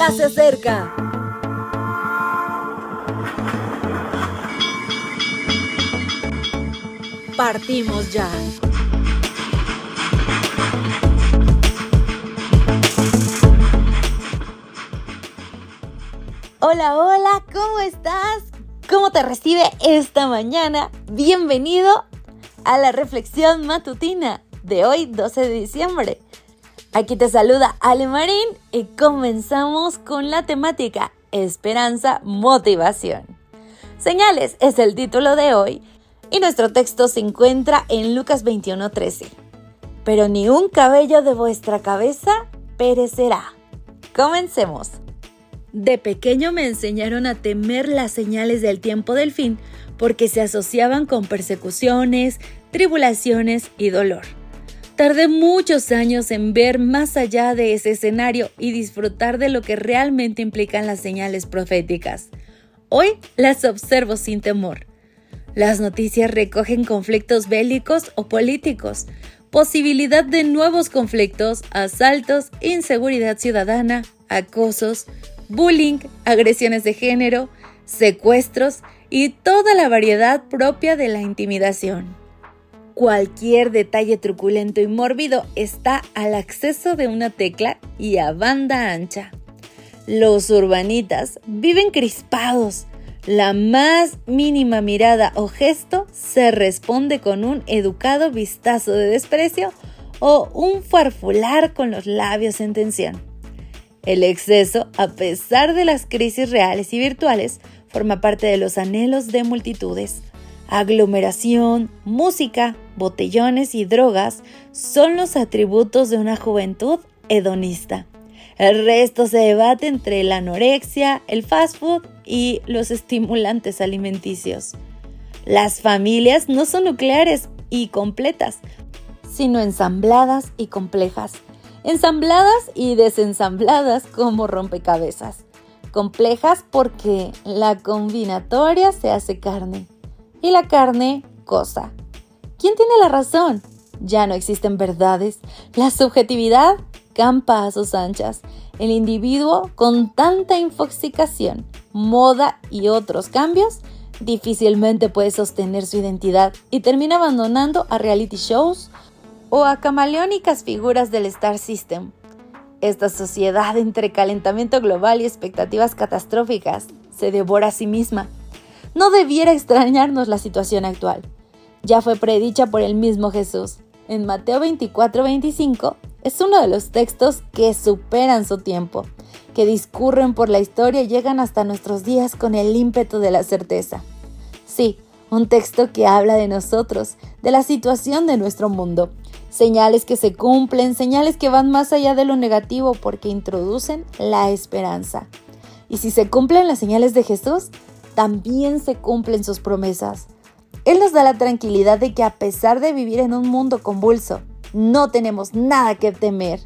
ya se acerca. Partimos ya. Hola, hola, ¿cómo estás? ¿Cómo te recibe esta mañana? Bienvenido a la reflexión matutina de hoy, 12 de diciembre. Aquí te saluda Ale Marín y comenzamos con la temática Esperanza, Motivación. Señales es el título de hoy y nuestro texto se encuentra en Lucas 21:13. Pero ni un cabello de vuestra cabeza perecerá. Comencemos. De pequeño me enseñaron a temer las señales del tiempo del fin porque se asociaban con persecuciones, tribulaciones y dolor. Tardé muchos años en ver más allá de ese escenario y disfrutar de lo que realmente implican las señales proféticas. Hoy las observo sin temor. Las noticias recogen conflictos bélicos o políticos, posibilidad de nuevos conflictos, asaltos, inseguridad ciudadana, acosos, bullying, agresiones de género, secuestros y toda la variedad propia de la intimidación. Cualquier detalle truculento y mórbido está al acceso de una tecla y a banda ancha. Los urbanitas viven crispados. La más mínima mirada o gesto se responde con un educado vistazo de desprecio o un farfular con los labios en tensión. El exceso, a pesar de las crisis reales y virtuales, forma parte de los anhelos de multitudes aglomeración, música, botellones y drogas son los atributos de una juventud hedonista. El resto se debate entre la anorexia, el fast food y los estimulantes alimenticios. Las familias no son nucleares y completas, sino ensambladas y complejas. Ensambladas y desensambladas como rompecabezas. Complejas porque la combinatoria se hace carne y la carne cosa. ¿Quién tiene la razón? Ya no existen verdades. La subjetividad campa a sus anchas. El individuo con tanta infoxicación, moda y otros cambios difícilmente puede sostener su identidad y termina abandonando a reality shows o a camaleónicas figuras del Star System. Esta sociedad entre calentamiento global y expectativas catastróficas se devora a sí misma no debiera extrañarnos la situación actual. Ya fue predicha por el mismo Jesús. En Mateo 24-25 es uno de los textos que superan su tiempo, que discurren por la historia y llegan hasta nuestros días con el ímpetu de la certeza. Sí, un texto que habla de nosotros, de la situación de nuestro mundo. Señales que se cumplen, señales que van más allá de lo negativo porque introducen la esperanza. Y si se cumplen las señales de Jesús, también se cumplen sus promesas. Él nos da la tranquilidad de que a pesar de vivir en un mundo convulso, no tenemos nada que temer.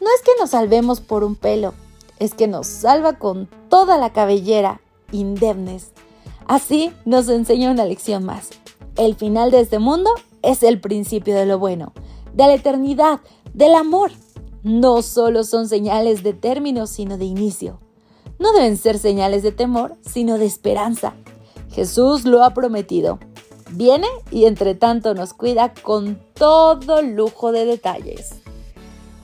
No es que nos salvemos por un pelo, es que nos salva con toda la cabellera, indemnes. Así nos enseña una lección más. El final de este mundo es el principio de lo bueno, de la eternidad, del amor. No solo son señales de término, sino de inicio no deben ser señales de temor, sino de esperanza. Jesús lo ha prometido. Viene y entre tanto nos cuida con todo lujo de detalles.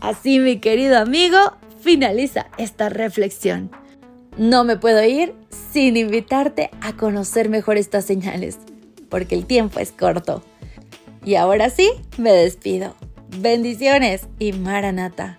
Así, mi querido amigo, finaliza esta reflexión. No me puedo ir sin invitarte a conocer mejor estas señales, porque el tiempo es corto. Y ahora sí, me despido. Bendiciones y Maranata.